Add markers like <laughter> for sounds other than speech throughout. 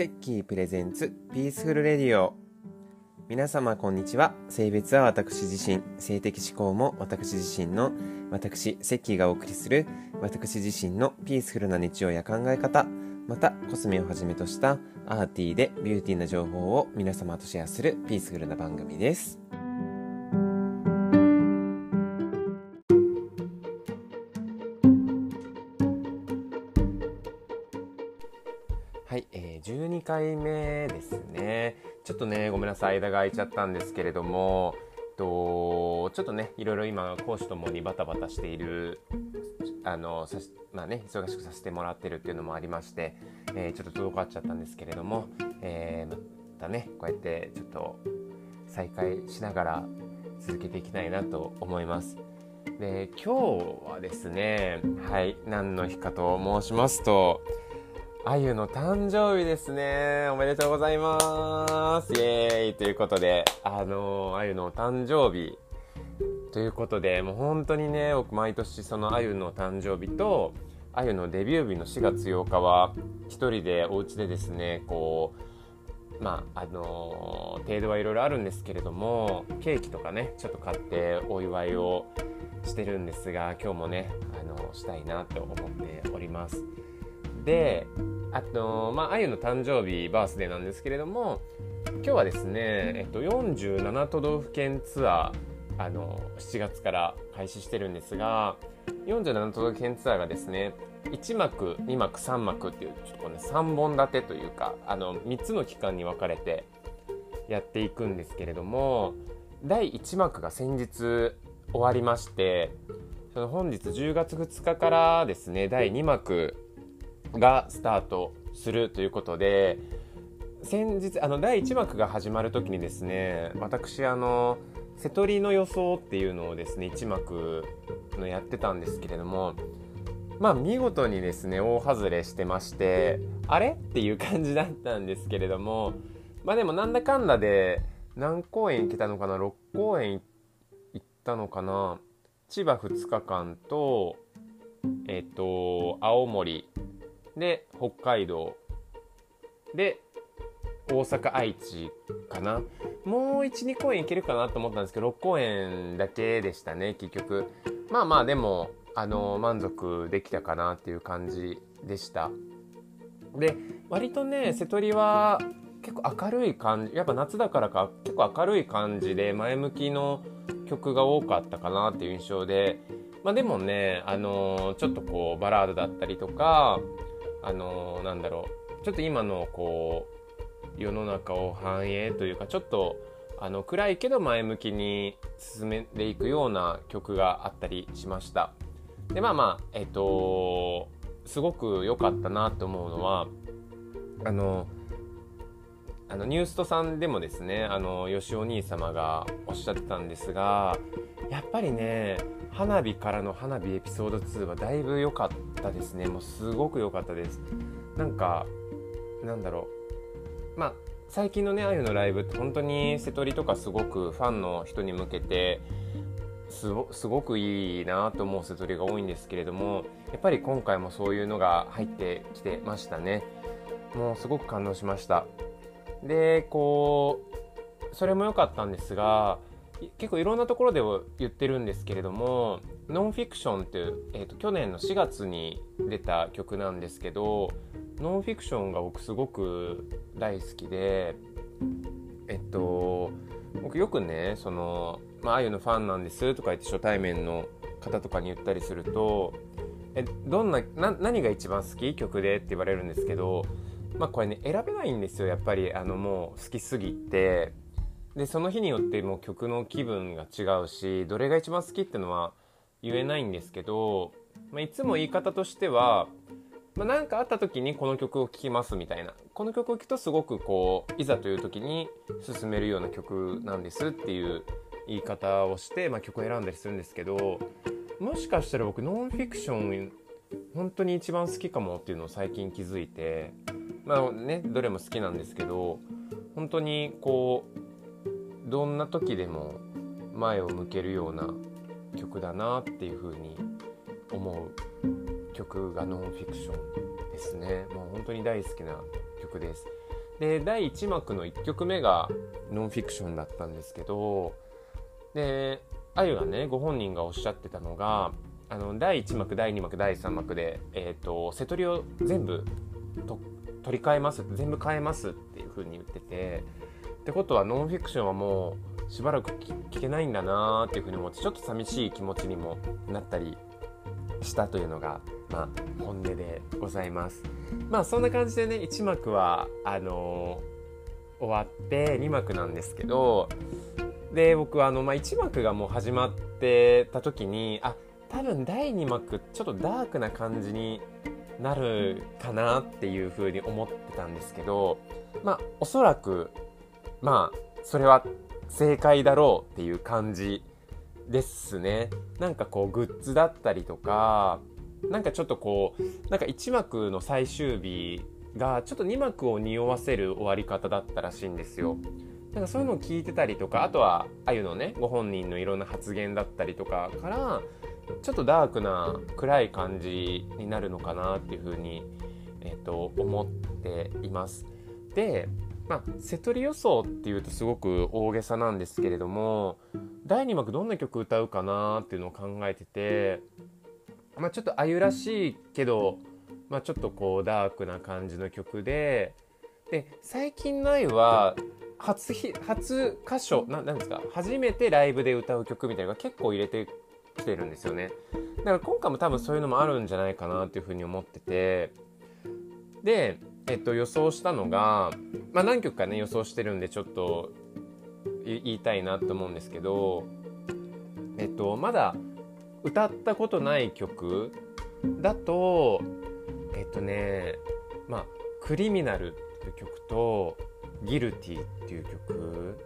セッキー presents peaceful radio。皆様こんにちは。性別は私自身。性的指向も私自身の私セッキーがお送りする私自身のピースフルな日常や考え方。またコスメをはじめとした arty で beauty な情報を皆様とシェアするピースフルな番組です。回目ですね。ちょっとね、ごめんなさい、間が空いちゃったんですけれども、とちょっとね、いろいろ今、講師ともにバタバタしている、あの、まあね、忙しくさせてもらってるっていうのもありまして、えー、ちょっと滞っちゃったんですけれども、えー、またね、こうやってちょっと再開しながら続けていきたいなと思います。で、今日はですね、はい、何の日かと申しますと、あゆの誕生日ですね。おめでとうございます。イエーイということで、あのあゆの誕生日ということで、もう本当にね、僕毎年そのあゆの誕生日と、あゆのデビュー日の4月8日は、一人でお家でですね、こう、まあ、あのー、程度はいろいろあるんですけれども、ケーキとかね、ちょっと買ってお祝いをしてるんですが、今日もね、あのー、したいなと思っております。で、あと、まあ、あゆの誕生日バースデーなんですけれども今日はですね、えっと、47都道府県ツアーあの7月から開始してるんですが47都道府県ツアーがですね1幕2幕3幕っていうちょっとこ、ね、3本立てというかあの3つの期間に分かれてやっていくんですけれども第1幕が先日終わりましてその本日10月2日からですね第2幕がスタートするということで先日あの第1幕が始まる時にですね私あの瀬戸りの予想っていうのをですね1幕のやってたんですけれどもまあ見事にですね大外れしてましてあれっていう感じだったんですけれどもまあでもなんだかんだで何公演行けたのかな6公演行ったのかな千葉2日間とえっ、と青森で北海道。で大阪愛知かな。もう12公演いけるかなと思ったんですけど6公演だけでしたね結局。まあまあでもあの満足できたかなっていう感じでした。で割とね瀬戸りは結構明るい感じやっぱ夏だからか結構明るい感じで前向きの曲が多かったかなっていう印象で。まあでもねあのちょっとこうバラードだったりとかあのなんだろうちょっと今のこう世の中を反映というかちょっとあの暗いけど前向きに進めていくような曲があったりしました。でまあまあえっ、とすごく良かったなと思うのはあのあのニューストさんでもですねあの吉お兄様がおっしゃってたんですがやっぱりね花火からの花火エピソード2はだいぶ良かったですね。もうすごく良かったです。なんかなんだろう。まあ最近のねあゆのライブって本当に瀬戸りとかすごくファンの人に向けてすごくいいなと思う瀬戸りが多いんですけれどもやっぱり今回もそういうのが入ってきてましたね。もうすごく感動しました。でこうそれも良かったんですが結構いろんなところで言ってるんですけれどもノンフィクションっていう、えーと、去年の4月に出た曲なんですけどノンフィクションが僕すごく大好きでえっと僕よくねその、まああいうのファンなんですとか言って初対面の方とかに言ったりするとえどんなな何が一番好き曲でって言われるんですけどまあこれね選べないんですよやっぱり。あのもう好きすぎて。でその日によってもう曲の気分が違うしどれが一番好きっていうのは言えないんですけど、まあ、いつも言い方としてはまあ、かあった時にこの曲を聴きますみたいな。この曲を聴くとすごくこういざという時に進めるような曲なんですっていう言い方をして、まあ、曲を選んだりするんですけどもしかしたら僕ノンフィクション本当に一番好きかもっていうのを最近気づいてまあねどれも好きなんですけど本当にこうどんな時でも前を向けるような曲だなっていう風に思う曲がノンフィクションですね。もう本当に大好きな曲です。で第1幕の1曲目がノンフィクションだったんですけどであゆがねご本人がおっしゃってたのがあの第1幕第2幕第3幕で、えーと、瀬戸りを全部と取り替えます全部変えますっていう風に言っててってことはノンフィクションはもうしばらく聞けないんだなーっていう風に思ってちょっと寂しい気持ちにもなったりしたというのが、まあ、本音でございます。まあそんな感じでね1幕はあのー、終わって2幕なんですけどで僕はあの、まあ、1幕がもう始まってた時にあ多分第2幕ちょっとダークな感じになるかなっていうふうに思ってたんですけどまあおそらくまあそれは正解だろうっていう感じですねなんかこうグッズだったりとかなんかちょっとこうなんか1幕の最終日がちょっと2幕を匂わせる終わり方だったらしいんですよ。なんかそういうのを聞いてたりとかあとはあゆのねご本人のいろんな発言だったりとかからちょっとダークな暗い感じになるのかなっていうふうに、えーと、思っています。でまあ、瀬戸り予想っていうとすごく大げさなんですけれども第2幕どんな曲歌うかなっていうのを考えてて、まあ、ちょっとあゆらしいけど、まあ、ちょっとこうダークな感じの曲でで最近のあゆは初初歌唱ななんですか初めてライブで歌う曲みたいなのが結構入れてきてるんですよね。だから今回も多分そういうのもあるんじゃないかなっていうふうに思っててでえっと、予想したのが、まあ、何曲かね予想してるんでちょっと言いたいなと思うんですけど、えっと、まだ歌ったことない曲だとえっとねまあ「クリミナル」っていう曲と「ギルティ」っていう曲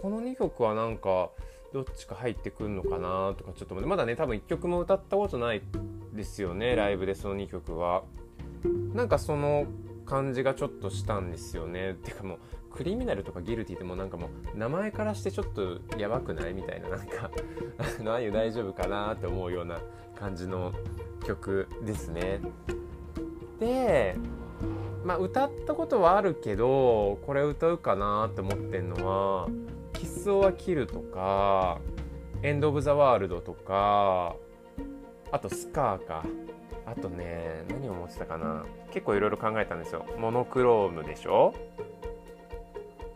この2曲はなんかどっちか入ってくるのかなとかちょっとまだね多分1曲も歌ったことないですよねライブでその2曲は。なんかその感じがちょっとしたんですよね。てかもうクリミナルとかギルティってもうなんかもう名前からしてちょっとやばくないみたいななんかあのあゆ大丈夫かなって思うような感じの曲ですね。でまあ歌ったことはあるけどこれ歌うかなって思ってんのは「キス・オア・キル」とか「エンド・オブ・ザ・ワールド」とかあと「スカー」か。あとね何を思ってたかな。結構いろいろ考えたんですよ。モノクロームでしょ？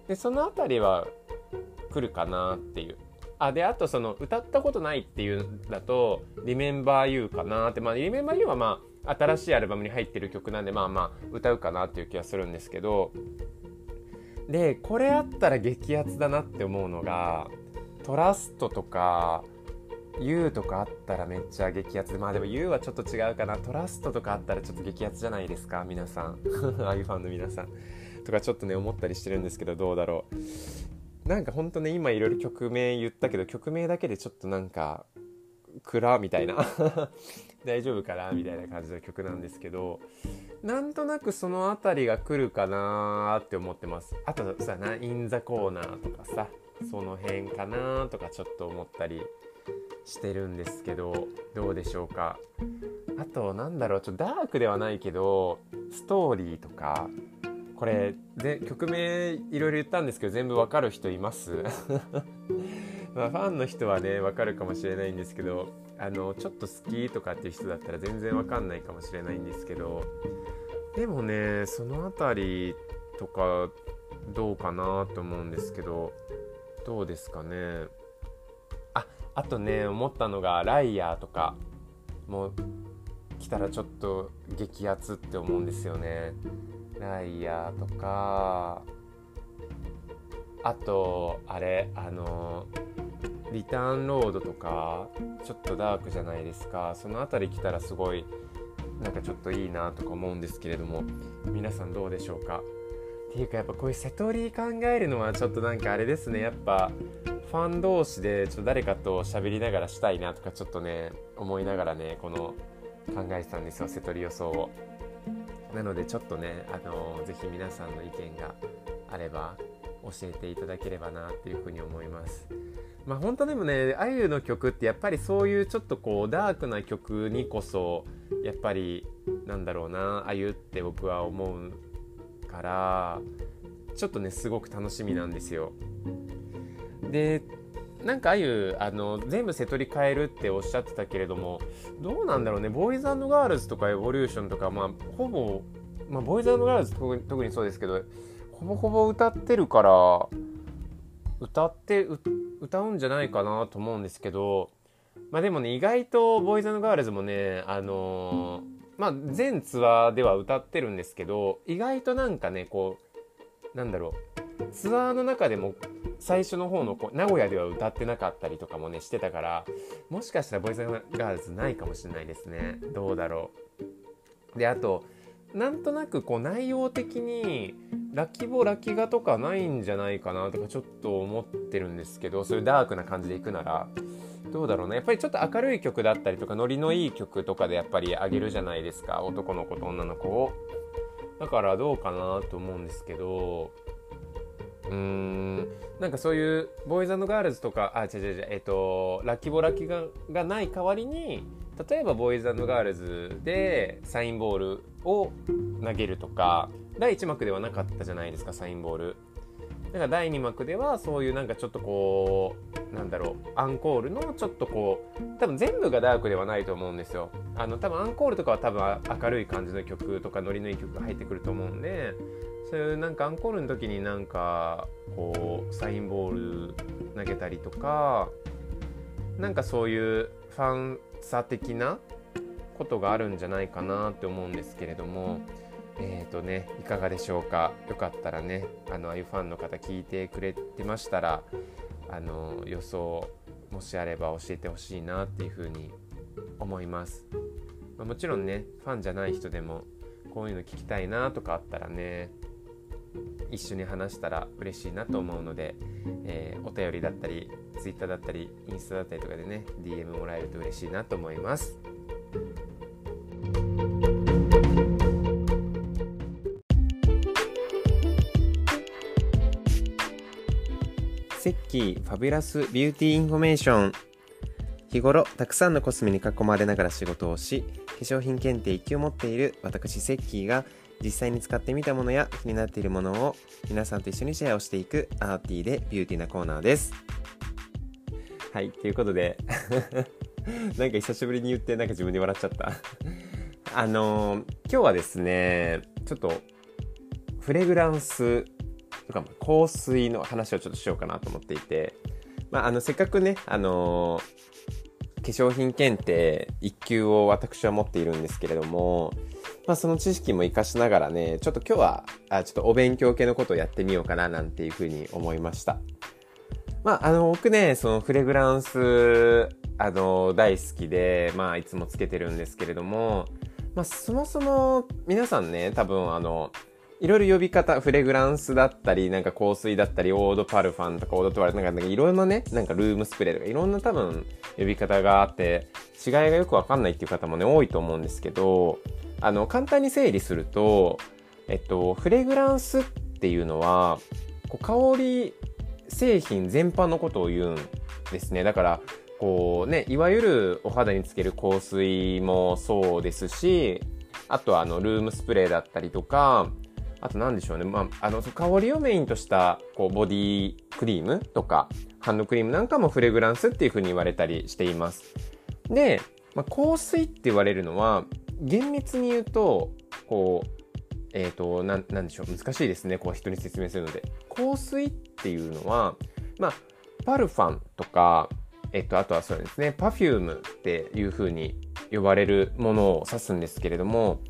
でその辺りは来るかなっていう。あであとその歌ったことないっていうんだと「Remember You」かなって。まあ「Remember You」はまあ新しいアルバムに入ってる曲なんでまあまあ歌うかなっていう気がするんですけど。でこれあったら激アツだなって思うのがトラストとか U とかあったらめっちゃ激アツ。まあでも U はちょっと違うかな。トラストとかあったらちょっと激アツじゃないですか皆さん。<laughs> ああいうファンの皆さん。とかちょっとね思ったりしてるんですけどどうだろう。なんかほんとね今いろいろ曲名言ったけど曲名だけでちょっとなんか暗みたいな。<laughs> 大丈夫かなみたいな感じの曲なんですけどなんとなくその辺りが来るかなって思ってます。あとさなインザコーナーとかさその辺かなとかちょっと思ったりしてるんですけどどうでしょうか？あとなんだろうちょっとダークではないけどストーリーとかこれで曲名いろいろ言ったんですけど全部わかる人います？<laughs> まあファンの人はねわかるかもしれないんですけどあのちょっと好きとかっていう人だったら全然わかんないかもしれないんですけどでもねその辺りとかどうかなと思うんですけどどうですかね？あとね思ったのがライヤーとかもう来たらちょっと激アツって思うんですよね。ライヤーとかあとあれあのリターンロードとかちょっとダークじゃないですか。その辺り来たらすごいなんかちょっといいなとか思うんですけれども皆さんどうでしょうか？ていうかやっぱこういう瀬戸り考えるのはちょっとなんかあれですね。やっぱファン同士でちょっと誰かと喋りながらしたいなとかちょっとね思いながらねこの考えてたんですよ瀬戸り予想を。なのでちょっとねあのぜひ皆さんの意見があれば教えていただければなっていうふうに思います。まあ本当でもねあゆの曲ってやっぱりそういうちょっとこうダークな曲にこそやっぱりなんだろうなあゆって僕は思うからちょっとねすごく楽しみなんですよ。でなんかああいうあの全部瀬戸り変えるっておっしゃってたけれどもどうなんだろうね。ボーイズガールズとかエボリューションとかまあほぼ、まあ、ボーイズガールズ特にそうですけどほぼほぼ歌ってるから歌って歌うんじゃないかなと思うんですけどまあでもね意外とボーイズガールズもねあのー、まあ全ツアーでは歌ってるんですけど意外となんかねこうなんだろう。ツアーの中でも最初の方のこう名古屋では歌ってなかったりとかもねしてたからもしかしたらボイスガールズないかもしれないですね。どうだろう。であとなんとなくこう内容的にラッキーボーラキガとかないんじゃないかなとかちょっと思ってるんですけどそういうダークな感じでいくならどうだろうね。やっぱりちょっと明るい曲だったりとかノリのいい曲とかでやっぱりあげるじゃないですか。男の子と女の子を。だからどうかなと思うんですけど。うーん。なんかそういうボーイズガールズとかあ違う違う違う。えっ、とラッキーボラッキががない代わりに例えばボーイズガールズでサインボールを投げるとか。第1幕ではなかったじゃないですかサインボール。だから第2幕ではそういうなんかちょっとこうなんだろうアンコールのちょっとこう多分全部がダークではないと思うんですよ。あの多分アンコールとかは多分明るい感じの曲とかノリのいい曲が入ってくると思うんでそういうなんかアンコールの時になんかこうサインボール投げたりとかなんかそういうファン差的なことがあるんじゃないかなって思うんですけれどもえっ、ー、とねいかがでしょうか？よかったらねあのああいうファンの方聞いてくれてましたらあの予想もしあれば教えてほしいなっていうふうに思います、まあ、もちろんねファンじゃない人でもこういうの聞きたいなとかあったらね一緒に話したら嬉しいなと思うので、えー、お便りだったり Twitter だったりインスタだったりとかでね DM もらえると嬉しいなと思います。キー fabulous beauty information 日頃たくさんのコスメに囲まれながら仕事をし化粧品検定1級を持っている私セッキーが実際に使ってみたものや気になっているものを皆さんと一緒にシェアをしていく arty で beauty なコーナーです。はい、ということで <laughs> なんか久しぶりに言ってなんか自分で笑っちゃったあのー、今日はですね、ちょっとフレグランスとか香水の話をちょっとしようかなと思っていて、まあ、あのせっかくね、あのー、化粧品検定1級を私は持っているんですけれども、まあ、その知識も活かしながらね、ちょっと今日は、あちょっとお勉強系のことをやってみようかななんていうふうに思いました。まあ、あの、僕ね、そのフレグランス、あの、大好きで、まあ、いつもつけてるんですけれども、まあ、そもそも皆さんね、多分あの、いろいろ呼び方、フレグランスだったり、なんか香水だったり、オードパルファンとかオードトワレなんか、なんかいろんなね、なんかルームスプレーとかいろんな多分呼び方があって、違いがよくわかんないっていう方もね、多いと思うんですけど、あの、簡単に整理すると、えっと、フレグランスっていうのは、こう香り製品全般のことを言うんですね。だから、こうね、いわゆるお肌につける香水もそうですし、あとはあの、ルームスプレーだったりとか、あと何でしょうね。まあ、あの、香りをメインとした、こう、ボディクリームとか、ハンドクリームなんかもフレグランスっていう風に言われたりしています。で、まあ、香水って言われるのは、厳密に言うと、こう、えっ、ー、と、なん、なんでしょう。難しいですね。こう人に説明するので。香水っていうのは、まあ、パルファンとか、えっ、と、あとはそうですね、パフュームっていう風に呼ばれるものを指すんですけれども、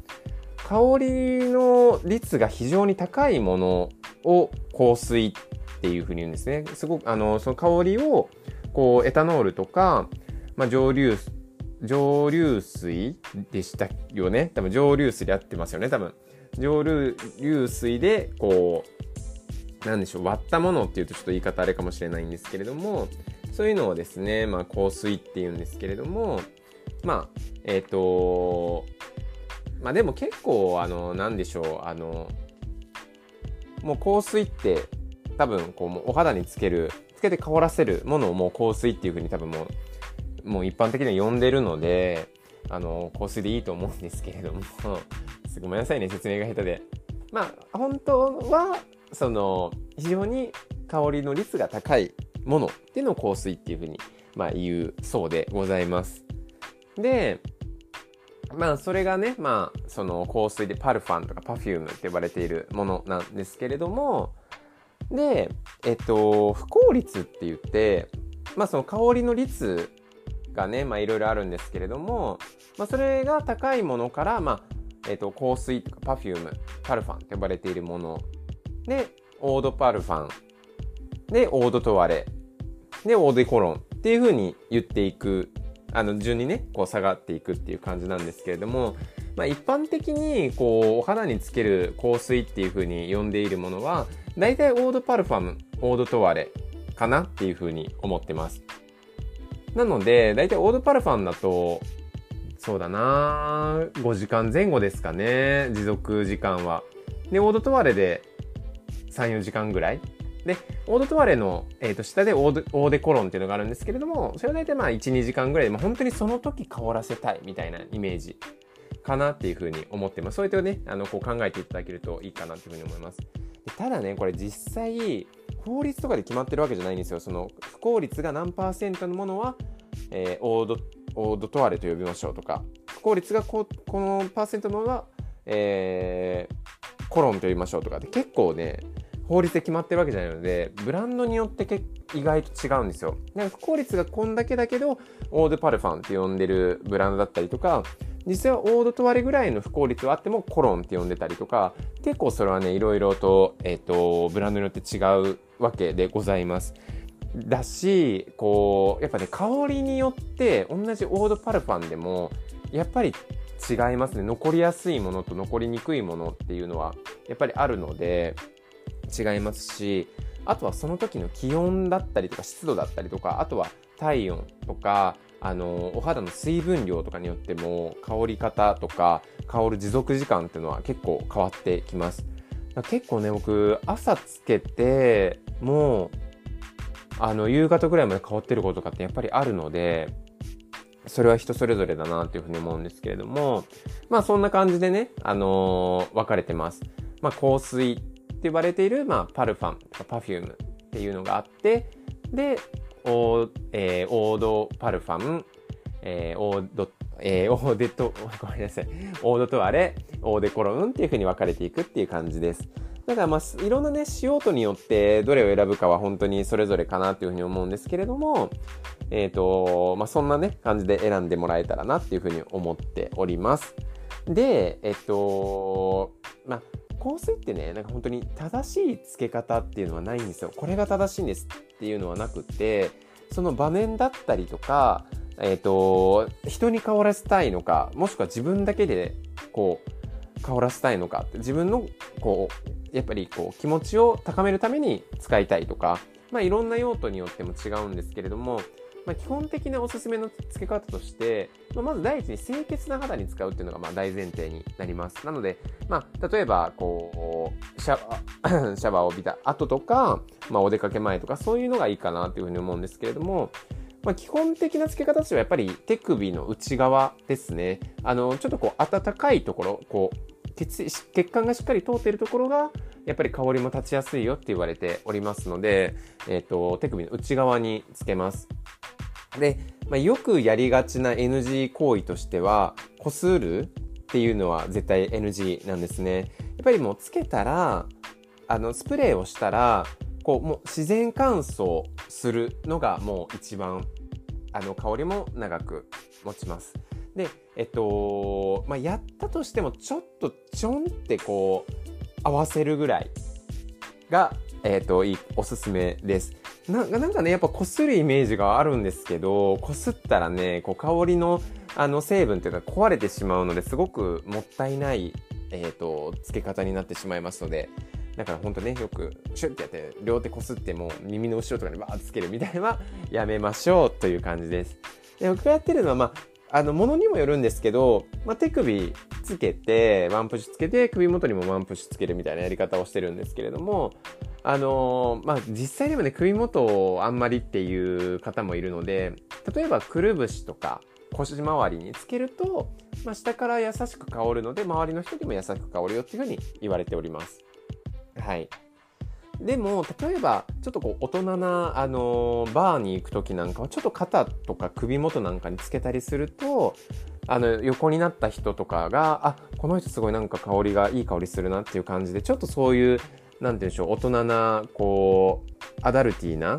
香りの率が非常に高いものを香水っていう風に言うんですね。すごく、あの、その香りを、こう、エタノールとか、まあ、蒸留蒸留水でしたよね。多分蒸留水で合ってますよね、多分。蒸留水で、こう、なんでしょう、割ったものっていうとちょっと言い方あれかもしれないんですけれども、そういうのをですね、まあ、香水っていうんですけれども、まあ、えっ、ー、と、まあでも結構、あの、なんでしょう、あの、もう香水って多分こうお肌につけるつけて香らせるものをもう香水っていう風に多分もうもう一般的には呼んでるので、あの、香水でいいと思うんですけれども、<laughs> ごめんなさいね、説明が下手で。まあ、本当は、その非常に香りの率が高いものっていうのを香水っていうふうに、まあ、言うそうでございます。で、まあそれがね、まあその香水でパルファンとかパフュームって呼ばれているものなんですけれども、で、えっと、不効率って言って、まあその香りの率がね、まあいろいろあるんですけれども、まあそれが高いものから、まあ、えっと、香水とかパフューム、パルファンって呼ばれているもので、オードパルファン、で、オードトワレ、で、オードデコロンっていう風に言っていくあの順にねこう下がっていくっていう感じなんですけれども、まあ、一般的にこうお肌につける香水っていう風に呼んでいるものは大体オードパルファムオードトワレかなっていう風に思ってます。なので大体オードパルファムだとそうだな5時間前後ですかね持続時間は。でオードトワレで34時間ぐらいで、オードトワレの、えー、と下でオーオーデコロンっていうのがあるんですけれども、それは大体まあ1、2時間ぐらいで、まあ、本当にその時香らせたいみたいなイメージかなっていうふうに思ってます。そういったね、あの、こう考えていただけるといいかなっていうふうに思います。ただね、これ実際、法律とかで決まってるわけじゃないんですよ。その不効率が何パーセントのものは、えー、オード、オードトワレと呼びましょうとか、不効率がここのパーセントのものは、えー、コロンと呼びましょうとかで結構ね、法律で決まってるわけじゃないので、ブランドによって意外と違うんですよ。なんか効率がこんだけだけど、オードパルファンって呼んでるブランドだったりとか、実はオードと割れぐらいの不効率はあってもコロンって呼んでたりとか、結構それはね、いろいろと、えっ、ー、と、ブランドによって違うわけでございます。だし、こう、やっぱね、香りによって同じオードパルファンでも、やっぱり違いますね。残りやすいものと残りにくいものっていうのは、やっぱりあるので、違いますしあとはその時の気温だったりとか湿度だったりとかあとは体温とかあのお肌の水分量とかによっても香り方とか香る持続時間っていうのは結構変わってきます。結構ね僕朝つけてもうあの夕方ぐらいまで香ってることとかってやっぱりあるのでそれは人それぞれだなっていうふうに思うんですけれどもまあそんな感じでねあのー、分かれてます。まあ香水って呼ばれている、まあ、パルファンとかパフュームっていうのがあってでオー,、えー、オードパルファム、えー、オードえー、オーデト、<laughs> ごめんなさい。オードとあれ、オーデコロンっていう風に分かれていくっていう感じです。だからまあ、いろんなね、仕様とによってどれを選ぶかは本当にそれぞれかなっていうふうに思うんですけれども、えっ、ー、と、まあそんなね、感じで選んでもらえたらなっていうふうに思っております。で、えっ、と、まあ、香水ってねなんか本当に正しいつけ方っていうのはないんですよ。これが正しいんですっていうのはなくてその場面だったりとかえっ、ー、と人に香らせたいのかもしくは自分だけでこう香らせたいのか自分のこうやっぱりこう気持ちを高めるために使いたいとかまあいろんな用途によっても違うんですけれどもまあ、基本的なおすすめの付け方として、まあ、まず第一に清潔な肌に使うっていうのがまあ大前提になります。なので、まあ、例えば、こう、シャワー、<clears throat> を浴びた後とか、まあ、お出かけ前とか、そういうのがいいかなというふうに思うんですけれども、まあ、基本的な付け方としてはやっぱり手首の内側ですね。あの、ちょっとこう、暖かいところ、こう、血血管がしっかり通っているところが、やっぱり香りも立ちやすいよって言われておりますので、えっ、ー、と、手首の内側につけます。で、まあ、よくやりがちな NG 行為としては、こするっていうのは絶対 NG なんですね。やっぱりもうつけたら、あの、スプレーをしたら、こう、もう自然乾燥するのがもう一番、あの、香りも長く持ちます。で、えっと、まあ、やったとしても、ちょっとちょんってこう、合わせるぐらいが、えっと、いい、おすすめです。なんかね、やっぱこするイメージがあるんですけど、こすったらね、こう香りのあの成分っていうか壊れてしまうのですごくもったいない、えっ、ー、と、付け方になってしまいますので、だからほんとね、よくシュッてやって両手こすっても耳の後ろとかにバーッつけるみたいなのはやめましょうという感じです。で僕がやってるのは、まあ、あの、ものにもよるんですけど、まあ、手首つけて、ワンプッシュつけて、首元にもワンプッシュつけるみたいなやり方をしてるんですけれども、あのー、まあ、実際にもね、首元をあんまりっていう方もいるので、例えばくるぶしとか腰回りにつけると、まあ、下から優しく香るので、周りの人にも優しく香るよっていうふうに言われております。はい。でも例えばちょっとこう大人な、あの、バーに行く時なんかはちょっと肩とか首元なんかにつけたりするとあの横になった人とかがあこの人すごいなんか香りがいい香りするなっていう感じでちょっとそういう何て言うんでしょう大人なこうアダルティーな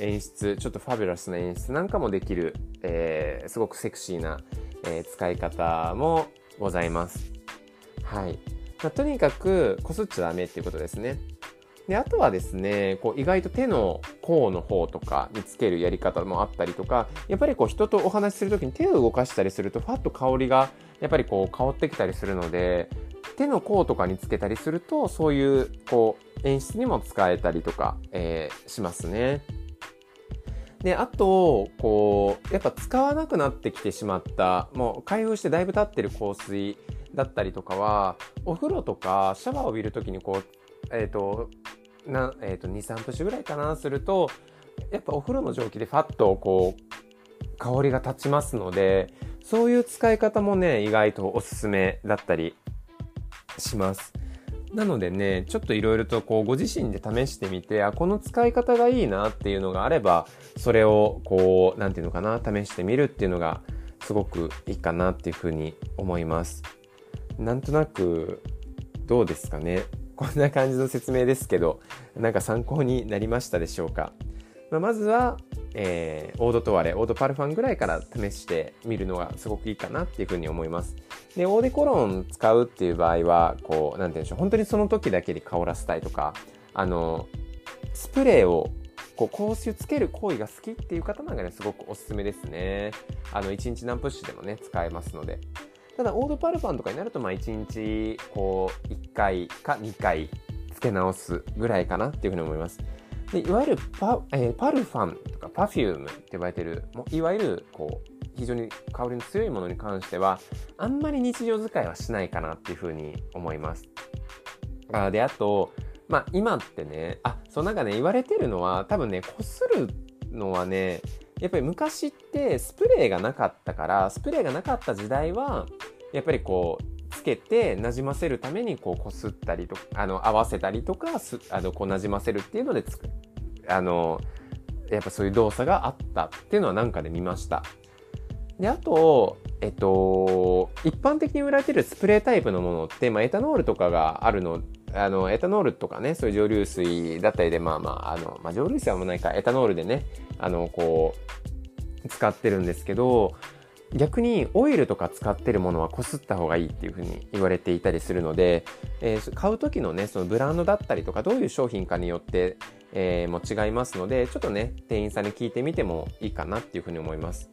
演出ちょっとファビュラスな演出なんかもできる、えー、すごくセクシーな、えー、使い方もございます。はい、まあ、とにかくこすっちゃダメっていうことですね。であとはですねこう意外と手の甲の方とかにつけるやり方もあったりとかやっぱりこう人とお話しする時に手を動かしたりするとファッと香りがやっぱりこう香ってきたりするので手の甲とかにつけたりするとそういうこう演出にも使えたりとか、えー、しますね。で、あと、こう、やっぱ使わなくなってきてしまった、もう開封してだいぶ経ってる香水だったりとかは、お風呂とかシャワーを浴びるときにこう、えっ、ー、と、な、えっ、ー、と、2、3プッシぐらいかな、すると、やっぱお風呂の蒸気でファッとこう、香りが立ちますので、そういう使い方もね、意外とおすすめだったりします。なのでね、ちょっといろいろとこうご自身で試してみて、あ、この使い方がいいなっていうのがあれば、それをこう、なんていうのかな、試してみるっていうのがすごくいいかなっていうふうに思います。なんとなく、どうですかね？こんな感じの説明ですけど、なんか参考になりましたでしょうか？まあ、まずは、えー、オードトワレ、オードパルファンぐらいから試してみるのがすごくいいかなっていうふうに思います。で、オーデコロン使うっていう場合は、こう、なんて言うんでしょう、本当にその時だけで香らせたいとか、あの、スプレーをこう香水つける行為が好きっていう方なんかね、すごくおすすめですね。あの、1日何プッシュでもね、使えますので。ただ、オードパルファンとかになると、まあ、1日、こう、1回か2回、つけ直すぐらいかなっていうふうに思います。でいわゆるパ,、えー、パルファンとかパフュームって呼ばれてるもういわゆるこう非常に香りの強いものに関してはあんまり日常使いはしないかなっていうふうに思います。あであと、まあ、今ってねあそうなんかね言われてるのは多分ねこするのはねやっぱり昔ってスプレーがなかったからスプレーがなかった時代はやっぱりこうつけてなじませるためにこうこすったりとあの合わせたりとかすあのこうなじませるっていうのでつくあのやっぱそういう動作があったっていうのはなんかで見ました。であと、えっと、一般的に売られてるスプレータイプのものって、まあ、エタノールとかがあるのあの、エタノールとかね、そういう蒸留水だったりで、まあまあ、あの、まあ、蒸留水はもうないか、エタノールでね、あの、こう、使ってるんですけど、逆にオイルとか使ってるものはこすった方がいいっていうふうに言われていたりするので、えー、買う時のねそのブランドだったりとかどういう商品かによって、えー、も違いますのでちょっとね店員さんに聞いてみてもいいかなっていうふうに思います。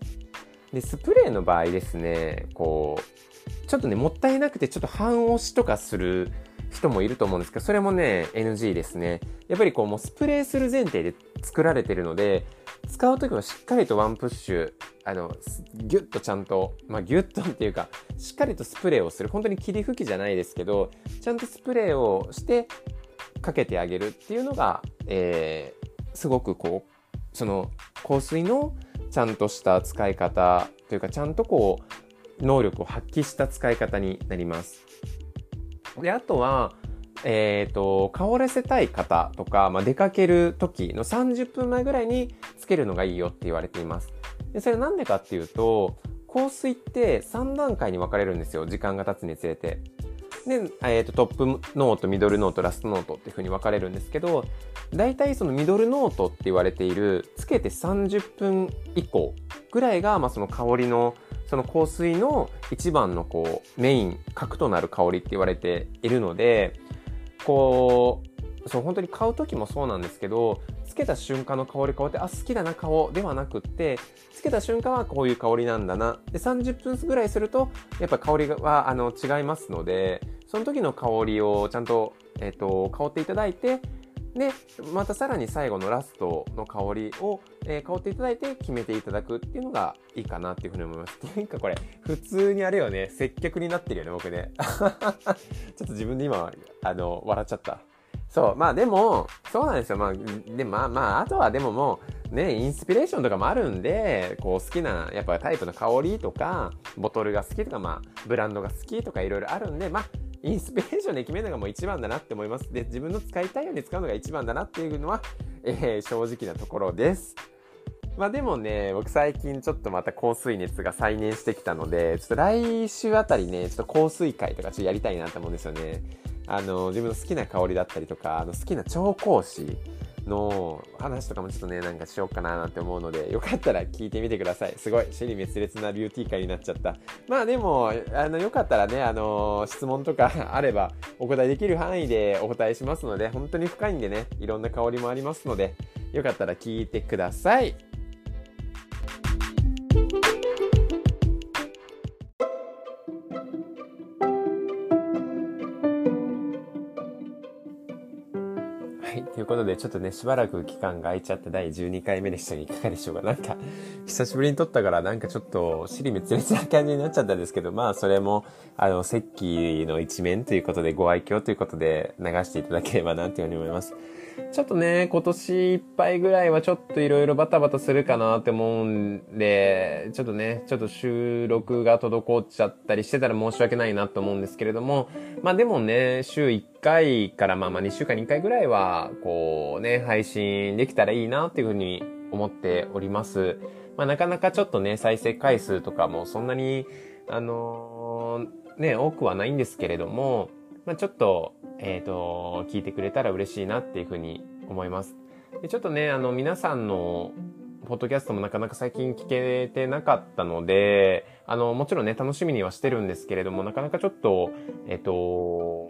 でスプレーの場合ですねこうちょっとねもったいなくてちょっと半押しとかする人もいると思うんですけどそれもね NG ですねやっぱりこうもうスプレーする前提で作られてるので使う時もしっかりとワンプッシュあのギュッとちゃんとまあギュッとっていうかしっかりとスプレーをする本当に霧吹きじゃないですけどちゃんとスプレーをしてかけてあげるっていうのが、えー、すごくこうその香水のちゃんとした使い方というかちゃんとこう能力を発揮した使い方になります。であとはえっ、ー、と、香らせたい方とか、まあ、出かける時の30分前ぐらいにつけるのがいいよって言われています。で、それなんでかっていうと、香水って3段階に分かれるんですよ。時間が経つにつれて。で、えっ、ー、と、トップノート、ミドルノート、ラストノートっていうふうに分かれるんですけど、大体そのミドルノートって言われている、つけて30分以降ぐらいが、まあ、その香りの、その香水の一番のこう、メイン、核となる香りって言われているので、こう、そう、本当に買う時もそうなんですけど、つけた瞬間の香り変わって、あ、好きだな顔ではなくって、つけた瞬間はこういう香りなんだな。で、30分ぐらいすると、やっぱ香りは、あの、違いますので、その時の香りをちゃんと、え、ー、と、香っていただいて、で、またさらに最後のラストの香りを、えー、香っていただいて決めていただくっていうのがいいかなっていうふうに思います。っていうかこれ、普通にあれよね、接客になってるよね、僕ね。<laughs> ちょっと自分で今、あの、笑っちゃった。そう、まあでも、そうなんですよ。まあ、で、まあまあ、あとはでももう、ね、インスピレーションとかもあるんで、こう好きな、やっぱタイプの香りとか、ボトルが好きとか、まあ、ブランドが好きとかいろいろあるんで、まあ、インスピレーションで決めるのがもう一番だなって思います。で、自分の使いたいように使うのが一番だなっていうのは、えー、正直なところです。まあでもね、僕最近ちょっとまた香水熱が再燃してきたので、ちょっと来週あたりね、ちょっと香水会とかちょっとやりたいなと思うんですよね。あの、自分の好きな香りだったりとか、あの好きな調香師の話とかもちょっとね、なんかしようかななんて思うので、よかったら聞いてみてください。すごい、尻滅裂なビューティー会になっちゃった。まあでも、あの、よかったらね、あの、質問とか <laughs> あれば、お答えできる範囲でお答えしますので、本当に深いんでね、いろんな香りもありますので、よかったら聞いてください。ということで、ちょっとね、しばらく期間が空いちゃった第12回目でしたが、いかがでしょうか？なんか、<laughs> 久しぶりに撮ったから、なんかちょっと、尻滅裂な感じになっちゃったんですけど、まあ、それも、あの、石器の一面ということで、ご愛嬌ということで、流していただければな、というふうに思います。ちょっとね、今年いっぱいぐらいはちょっといろいろバタバタするかなって思うんで、ちょっとね、ちょっと収録が滞っちゃったりしてたら申し訳ないなと思うんですけれども、まあでもね、週1回からまあまあ2週間に1回ぐらいは、こうね、配信できたらいいなっていうふうに思っております。まあなかなかちょっとね、再生回数とかもそんなに、あのー、ね、多くはないんですけれども、まあ、ちょっと、えっ、ー、と、聞いてくれたら嬉しいなっていうふうに思います。でちょっとね、あの、皆さんの、ポッドキャストもなかなか最近聞けてなかったので、あの、もちろんね、楽しみにはしてるんですけれども、なかなかちょっと、えっ、と、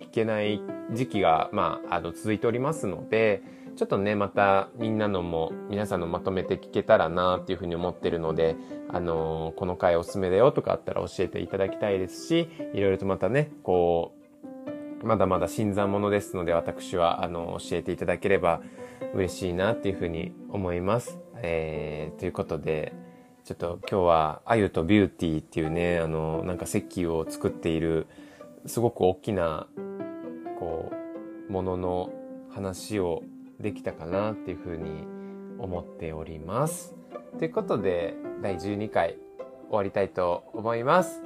聞けない時期が、まあ、あの、続いておりますので、ちょっとね、またみんなのも、皆さんのまとめて聞けたらなっていうふうに思ってるので、あの、この回おすすめだよとかあったら教えていただきたいですし、いろいろとまたね、こう、まだまだ新参者ですので、私は、あの、教えていただければ嬉しいなっていうふうに思います。えー、ということで、ちょっと今日は、あゆとビューティーっていうね、あの、なんか石器を作っている、すごく大きな、こう、ものの話をできたかなっていうふうに思っております。ということで、第12回終わりたいと思います。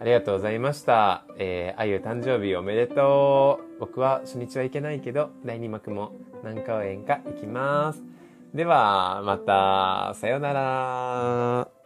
ありがとうございました。えー、あゆ誕生日おめでとう。僕は初日は行けないけど、第2幕も何回園か行きます。では、また、さよなら。